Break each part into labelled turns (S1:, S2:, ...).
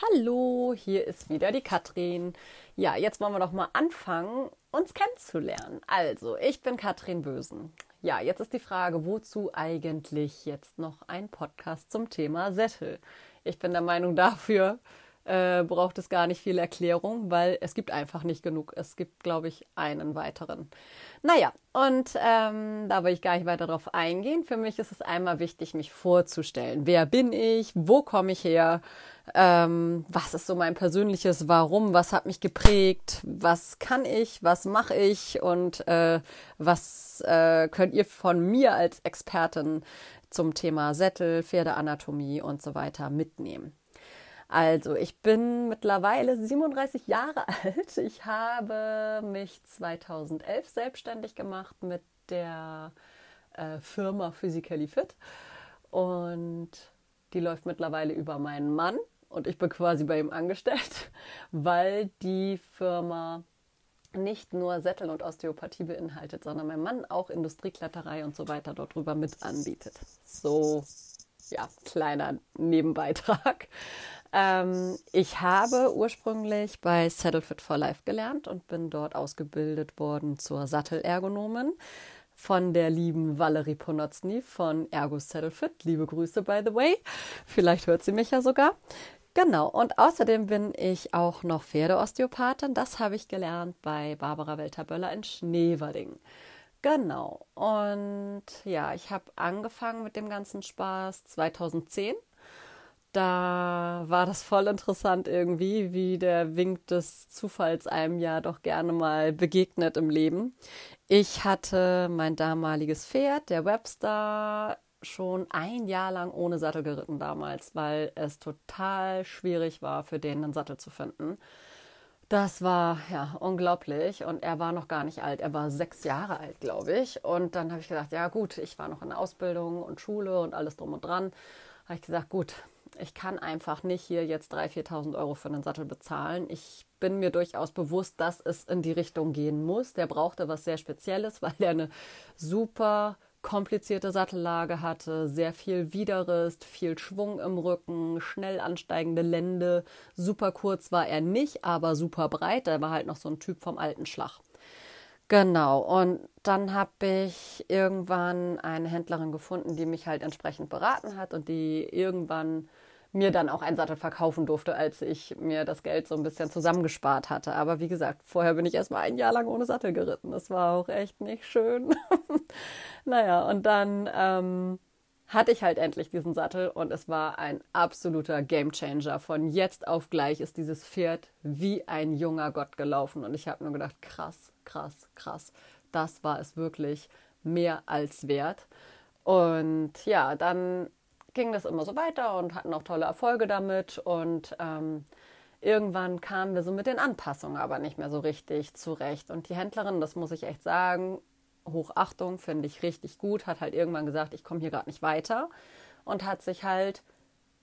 S1: Hallo, hier ist wieder die Katrin. Ja, jetzt wollen wir doch mal anfangen, uns kennenzulernen. Also, ich bin Katrin Bösen. Ja, jetzt ist die Frage, wozu eigentlich jetzt noch ein Podcast zum Thema Sättel? Ich bin der Meinung, dafür äh, braucht es gar nicht viel Erklärung, weil es gibt einfach nicht genug. Es gibt, glaube ich, einen weiteren. Naja, und ähm, da will ich gar nicht weiter drauf eingehen. Für mich ist es einmal wichtig, mich vorzustellen. Wer bin ich? Wo komme ich her? Ähm, was ist so mein persönliches Warum? Was hat mich geprägt? Was kann ich? Was mache ich? Und äh, was äh, könnt ihr von mir als Expertin zum Thema Sättel, Pferdeanatomie und so weiter mitnehmen? Also, ich bin mittlerweile 37 Jahre alt. Ich habe mich 2011 selbstständig gemacht mit der äh, Firma Physically Fit und die läuft mittlerweile über meinen Mann und ich bin quasi bei ihm angestellt, weil die Firma nicht nur Sättel und Osteopathie beinhaltet, sondern mein Mann auch Industriekletterei und so weiter dort drüber mit anbietet. So, ja, kleiner Nebenbeitrag. Ähm, ich habe ursprünglich bei Saddle Fit for Life gelernt und bin dort ausgebildet worden zur Sattelergonomin von der lieben Valerie Ponotzny von Ergo Saddle Fit. Liebe Grüße, by the way. Vielleicht hört sie mich ja sogar. Genau, und außerdem bin ich auch noch Pferdeosteopathin. Das habe ich gelernt bei Barbara Welter-Böller in Schneewerding. Genau, und ja, ich habe angefangen mit dem ganzen Spaß 2010 da war das voll interessant irgendwie, wie der Wink des Zufalls einem ja doch gerne mal begegnet im Leben. Ich hatte mein damaliges Pferd, der Webster, schon ein Jahr lang ohne Sattel geritten damals, weil es total schwierig war, für den einen Sattel zu finden. Das war ja unglaublich und er war noch gar nicht alt. Er war sechs Jahre alt, glaube ich. Und dann habe ich gesagt, ja gut, ich war noch in der Ausbildung und Schule und alles drum und dran. Habe ich gesagt, gut, ich kann einfach nicht hier jetzt 3.000, 4.000 Euro für einen Sattel bezahlen. Ich bin mir durchaus bewusst, dass es in die Richtung gehen muss. Der brauchte was sehr Spezielles, weil er eine super komplizierte Sattellage hatte, sehr viel Widerrist, viel Schwung im Rücken, schnell ansteigende Lände. Super kurz war er nicht, aber super breit. Er war halt noch so ein Typ vom alten Schlag. Genau, und dann habe ich irgendwann eine Händlerin gefunden, die mich halt entsprechend beraten hat und die irgendwann mir dann auch einen Sattel verkaufen durfte, als ich mir das Geld so ein bisschen zusammengespart hatte. Aber wie gesagt, vorher bin ich erst mal ein Jahr lang ohne Sattel geritten. Das war auch echt nicht schön. naja, und dann ähm, hatte ich halt endlich diesen Sattel und es war ein absoluter Gamechanger. Von jetzt auf gleich ist dieses Pferd wie ein junger Gott gelaufen und ich habe nur gedacht, krass, krass, krass. Das war es wirklich mehr als wert. Und ja, dann ging das immer so weiter und hatten auch tolle Erfolge damit. Und ähm, irgendwann kamen wir so mit den Anpassungen aber nicht mehr so richtig zurecht. Und die Händlerin, das muss ich echt sagen, Hochachtung, finde ich richtig gut, hat halt irgendwann gesagt, ich komme hier gerade nicht weiter und hat sich halt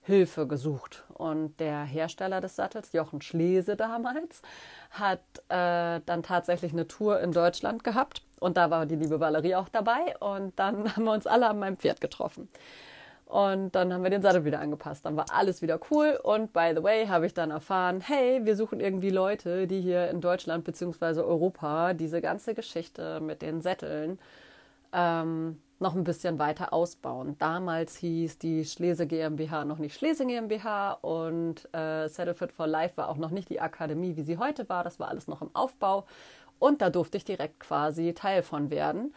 S1: Hilfe gesucht. Und der Hersteller des Sattels, Jochen Schlese damals, hat äh, dann tatsächlich eine Tour in Deutschland gehabt. Und da war die liebe Valerie auch dabei. Und dann haben wir uns alle an meinem Pferd getroffen. Und dann haben wir den Sattel wieder angepasst. Dann war alles wieder cool. Und by the way, habe ich dann erfahren, hey, wir suchen irgendwie Leute, die hier in Deutschland bzw. Europa diese ganze Geschichte mit den Sätteln ähm, noch ein bisschen weiter ausbauen. Damals hieß die Schlese GmbH noch nicht Schlese GmbH und äh, Saddle Fit for Life war auch noch nicht die Akademie, wie sie heute war. Das war alles noch im Aufbau und da durfte ich direkt quasi Teil von werden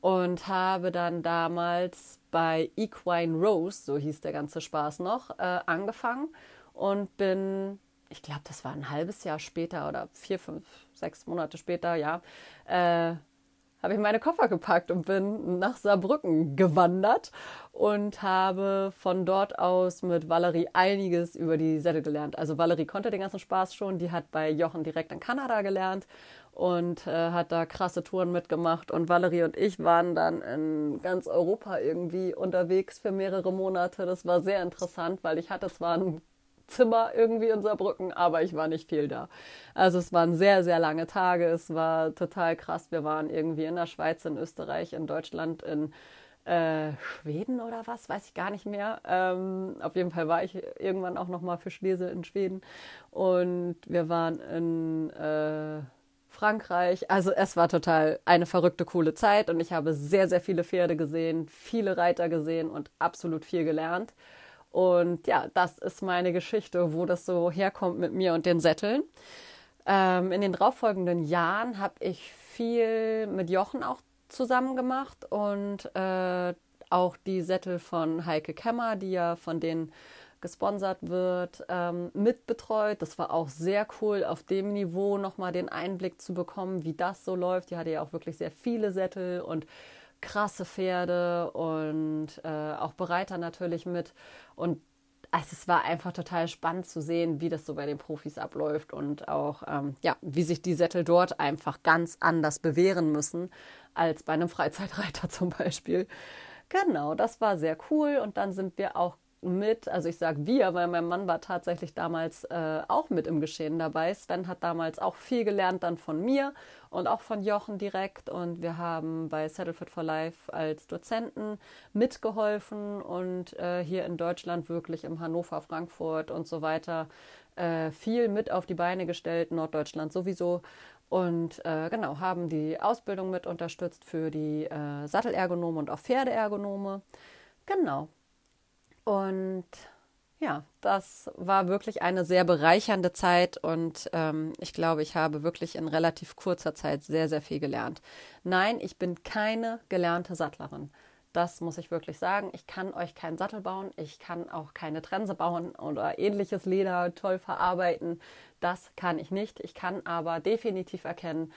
S1: und habe dann damals bei Equine Rose, so hieß der ganze Spaß noch, äh, angefangen und bin, ich glaube, das war ein halbes Jahr später oder vier, fünf, sechs Monate später, ja, äh, habe ich meine Koffer gepackt und bin nach Saarbrücken gewandert und habe von dort aus mit Valerie einiges über die Sättel gelernt. Also Valerie konnte den ganzen Spaß schon, die hat bei Jochen direkt in Kanada gelernt und äh, hat da krasse Touren mitgemacht und Valerie und ich waren dann in ganz Europa irgendwie unterwegs für mehrere Monate. Das war sehr interessant, weil ich hatte zwar ein Zimmer irgendwie in Saarbrücken, aber ich war nicht viel da. Also es waren sehr, sehr lange Tage. Es war total krass. Wir waren irgendwie in der Schweiz, in Österreich, in Deutschland, in äh, Schweden oder was, weiß ich gar nicht mehr. Ähm, auf jeden Fall war ich irgendwann auch noch mal für Schlesel in Schweden und wir waren in äh, Frankreich. Also es war total eine verrückte, coole Zeit und ich habe sehr, sehr viele Pferde gesehen, viele Reiter gesehen und absolut viel gelernt. Und ja, das ist meine Geschichte, wo das so herkommt mit mir und den Sätteln. Ähm, in den darauffolgenden Jahren habe ich viel mit Jochen auch zusammen gemacht und äh, auch die Sättel von Heike Kemmer, die ja von denen gesponsert wird, ähm, mitbetreut. Das war auch sehr cool, auf dem Niveau nochmal den Einblick zu bekommen, wie das so läuft. Die hatte ja auch wirklich sehr viele Sättel und krasse Pferde und äh, auch Bereiter natürlich mit. Und also es war einfach total spannend zu sehen, wie das so bei den Profis abläuft und auch, ähm, ja, wie sich die Sättel dort einfach ganz anders bewähren müssen als bei einem Freizeitreiter zum Beispiel. Genau, das war sehr cool und dann sind wir auch mit, also ich sage wir, weil mein Mann war tatsächlich damals äh, auch mit im Geschehen dabei. Sven hat damals auch viel gelernt dann von mir und auch von Jochen direkt und wir haben bei Settlefit for Life als Dozenten mitgeholfen und äh, hier in Deutschland wirklich im Hannover, Frankfurt und so weiter äh, viel mit auf die Beine gestellt, Norddeutschland sowieso und äh, genau, haben die Ausbildung mit unterstützt für die äh, Sattelergonome und auch Pferdeergonome. Genau, und ja, das war wirklich eine sehr bereichernde Zeit und ähm, ich glaube, ich habe wirklich in relativ kurzer Zeit sehr, sehr viel gelernt. Nein, ich bin keine gelernte Sattlerin. Das muss ich wirklich sagen. Ich kann euch keinen Sattel bauen. Ich kann auch keine Trense bauen oder ähnliches Leder toll verarbeiten. Das kann ich nicht. Ich kann aber definitiv erkennen,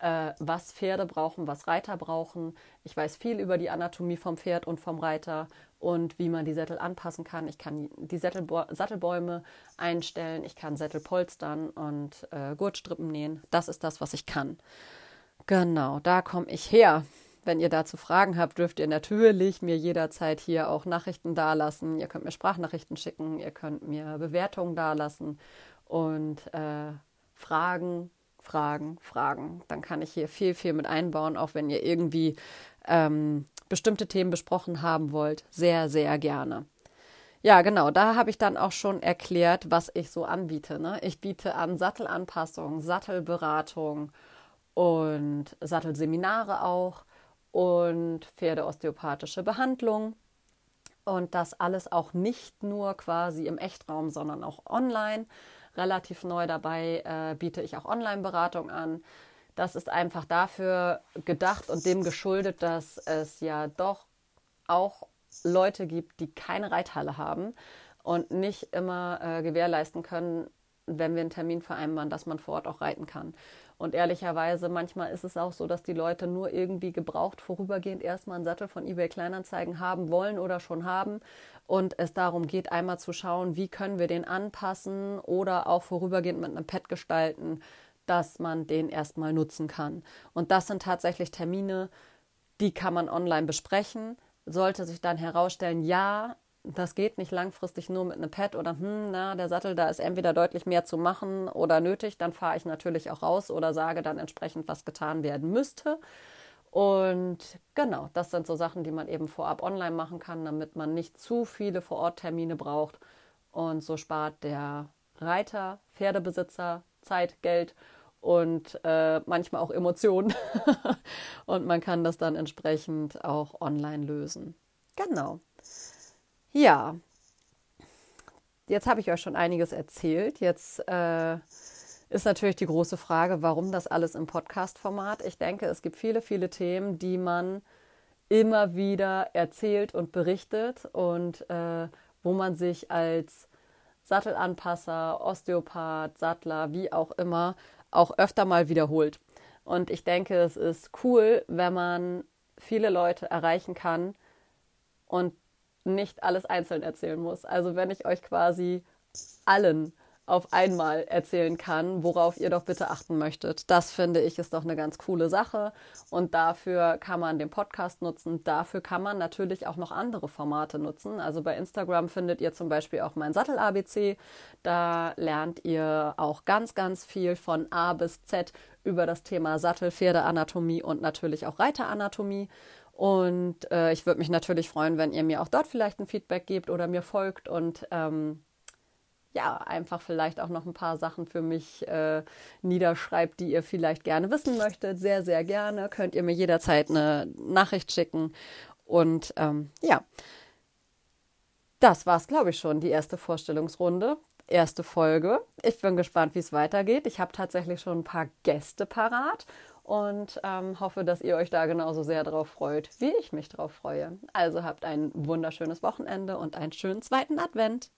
S1: äh, was Pferde brauchen, was Reiter brauchen. Ich weiß viel über die Anatomie vom Pferd und vom Reiter und wie man die Sättel anpassen kann. Ich kann die Sättelbo Sattelbäume einstellen, ich kann Sättel polstern und äh, Gurtstrippen nähen. Das ist das, was ich kann. Genau, da komme ich her. Wenn ihr dazu Fragen habt, dürft ihr natürlich mir jederzeit hier auch Nachrichten dalassen. Ihr könnt mir Sprachnachrichten schicken, ihr könnt mir Bewertungen dalassen und äh, Fragen, Fragen, Fragen. Dann kann ich hier viel, viel mit einbauen, auch wenn ihr irgendwie ähm, bestimmte Themen besprochen haben wollt, sehr, sehr gerne. Ja, genau, da habe ich dann auch schon erklärt, was ich so anbiete. Ne? Ich biete an Sattelanpassung, Sattelberatung und Sattelseminare auch und Pferdeosteopathische Behandlung. Und das alles auch nicht nur quasi im Echtraum, sondern auch online. Relativ neu dabei äh, biete ich auch Online-Beratung an. Das ist einfach dafür gedacht und dem geschuldet, dass es ja doch auch Leute gibt, die keine Reithalle haben und nicht immer äh, gewährleisten können, wenn wir einen Termin vereinbaren, dass man vor Ort auch reiten kann. Und ehrlicherweise, manchmal ist es auch so, dass die Leute nur irgendwie gebraucht vorübergehend erstmal einen Sattel von eBay Kleinanzeigen haben wollen oder schon haben. Und es darum geht, einmal zu schauen, wie können wir den anpassen oder auch vorübergehend mit einem Pad gestalten, dass man den erstmal nutzen kann. Und das sind tatsächlich Termine, die kann man online besprechen. Sollte sich dann herausstellen, ja, das geht nicht langfristig nur mit einem Pad oder hm, na, der Sattel, da ist entweder deutlich mehr zu machen oder nötig, dann fahre ich natürlich auch raus oder sage dann entsprechend, was getan werden müsste. Und genau, das sind so Sachen, die man eben vorab online machen kann, damit man nicht zu viele Vororttermine braucht. Und so spart der Reiter, Pferdebesitzer Zeit, Geld und äh, manchmal auch Emotionen. und man kann das dann entsprechend auch online lösen. Genau. Ja, jetzt habe ich euch schon einiges erzählt. Jetzt äh, ist natürlich die große Frage, warum das alles im Podcast-Format? Ich denke, es gibt viele, viele Themen, die man immer wieder erzählt und berichtet und äh, wo man sich als Sattelanpasser, Osteopath, Sattler, wie auch immer, auch öfter mal wiederholt. Und ich denke, es ist cool, wenn man viele Leute erreichen kann und nicht alles einzeln erzählen muss. Also wenn ich euch quasi allen auf einmal erzählen kann, worauf ihr doch bitte achten möchtet. Das finde ich ist doch eine ganz coole Sache und dafür kann man den Podcast nutzen. Dafür kann man natürlich auch noch andere Formate nutzen. Also bei Instagram findet ihr zum Beispiel auch mein Sattel ABC. Da lernt ihr auch ganz, ganz viel von A bis Z über das Thema Sattel, Pferdeanatomie und natürlich auch Reiteranatomie. Und äh, ich würde mich natürlich freuen, wenn ihr mir auch dort vielleicht ein Feedback gebt oder mir folgt und ähm, ja, einfach vielleicht auch noch ein paar Sachen für mich äh, niederschreibt, die ihr vielleicht gerne wissen möchtet. Sehr, sehr gerne. Könnt ihr mir jederzeit eine Nachricht schicken. Und ähm, ja, das war es, glaube ich, schon, die erste Vorstellungsrunde, erste Folge. Ich bin gespannt, wie es weitergeht. Ich habe tatsächlich schon ein paar Gäste parat und ähm, hoffe, dass ihr euch da genauso sehr drauf freut, wie ich mich drauf freue. Also habt ein wunderschönes Wochenende und einen schönen zweiten Advent.